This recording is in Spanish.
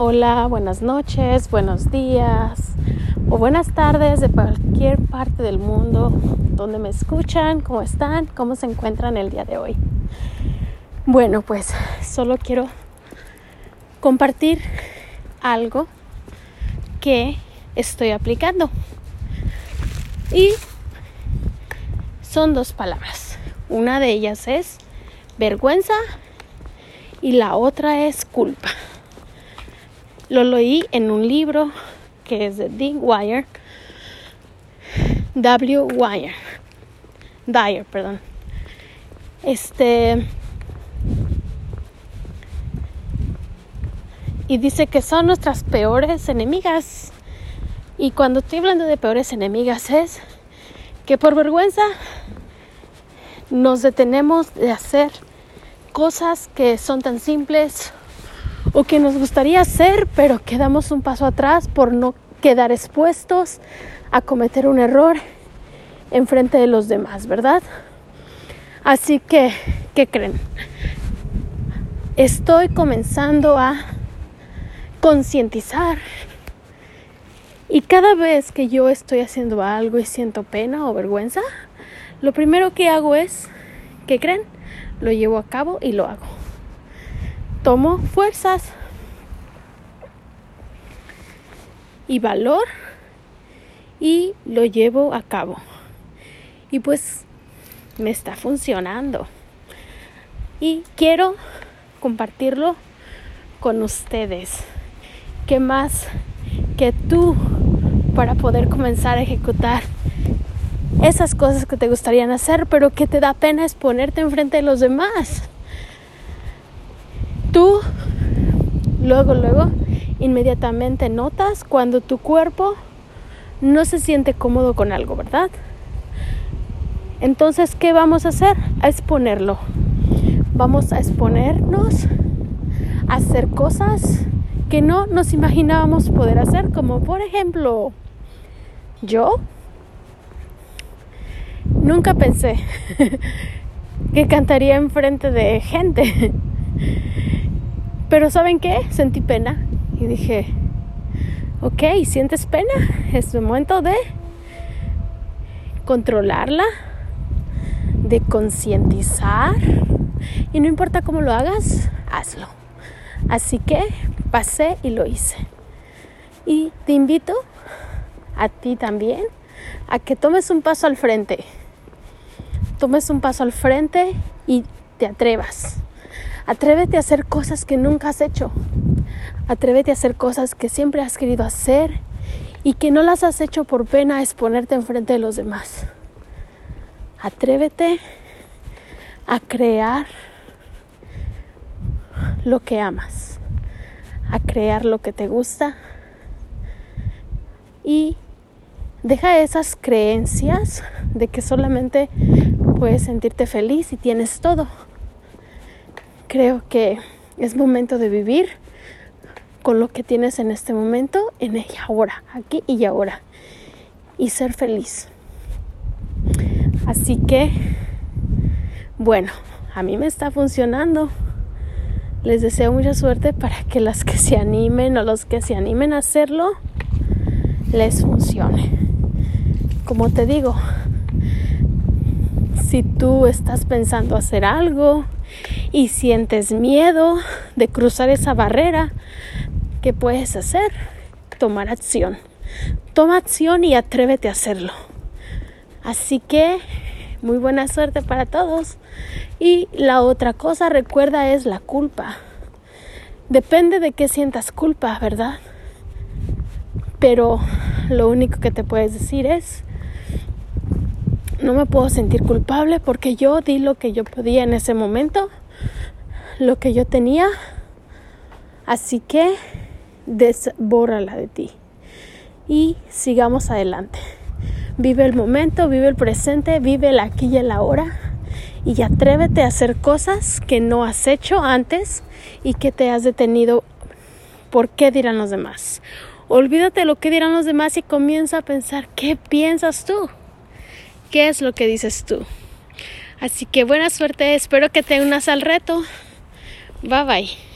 Hola, buenas noches, buenos días o buenas tardes de cualquier parte del mundo donde me escuchan, cómo están, cómo se encuentran el día de hoy. Bueno, pues solo quiero compartir algo que estoy aplicando. Y son dos palabras. Una de ellas es vergüenza y la otra es culpa. Lo leí en un libro que es de Dick Wire. W. Wire. Dyer, perdón. Este. Y dice que son nuestras peores enemigas. Y cuando estoy hablando de peores enemigas es que por vergüenza nos detenemos de hacer cosas que son tan simples o que nos gustaría hacer, pero quedamos un paso atrás por no quedar expuestos a cometer un error en frente de los demás, ¿verdad? Así que, ¿qué creen? Estoy comenzando a concientizar y cada vez que yo estoy haciendo algo y siento pena o vergüenza, lo primero que hago es, ¿qué creen? Lo llevo a cabo y lo hago tomo fuerzas y valor y lo llevo a cabo. Y pues me está funcionando. Y quiero compartirlo con ustedes. ¿Qué más que tú para poder comenzar a ejecutar esas cosas que te gustarían hacer, pero que te da pena exponerte enfrente de los demás? tú luego, luego, inmediatamente notas cuando tu cuerpo no se siente cómodo con algo, ¿verdad? Entonces, ¿qué vamos a hacer? A exponerlo. Vamos a exponernos a hacer cosas que no nos imaginábamos poder hacer, como por ejemplo, yo nunca pensé que cantaría enfrente de gente. Pero ¿saben qué? Sentí pena y dije, ok, ¿sientes pena? Es el momento de controlarla, de concientizar y no importa cómo lo hagas, hazlo. Así que pasé y lo hice. Y te invito a ti también a que tomes un paso al frente. Tomes un paso al frente y te atrevas. Atrévete a hacer cosas que nunca has hecho. Atrévete a hacer cosas que siempre has querido hacer y que no las has hecho por pena exponerte enfrente de los demás. Atrévete a crear lo que amas, a crear lo que te gusta y deja esas creencias de que solamente puedes sentirte feliz y tienes todo creo que es momento de vivir con lo que tienes en este momento, en el ahora, aquí y ahora, y ser feliz. Así que, bueno, a mí me está funcionando. Les deseo mucha suerte para que las que se animen o los que se animen a hacerlo, les funcione. Como te digo, si tú estás pensando hacer algo, y sientes miedo de cruzar esa barrera, ¿qué puedes hacer? Tomar acción. Toma acción y atrévete a hacerlo. Así que muy buena suerte para todos. Y la otra cosa, recuerda, es la culpa. Depende de qué sientas culpa, ¿verdad? Pero lo único que te puedes decir es, no me puedo sentir culpable porque yo di lo que yo podía en ese momento lo que yo tenía. Así que desbórrala de ti. Y sigamos adelante. Vive el momento, vive el presente, vive el aquí y el ahora. Y atrévete a hacer cosas que no has hecho antes y que te has detenido por qué dirán los demás. Olvídate lo que dirán los demás y comienza a pensar qué piensas tú. ¿Qué es lo que dices tú? Así que buena suerte, espero que te unas al reto. Bye bye.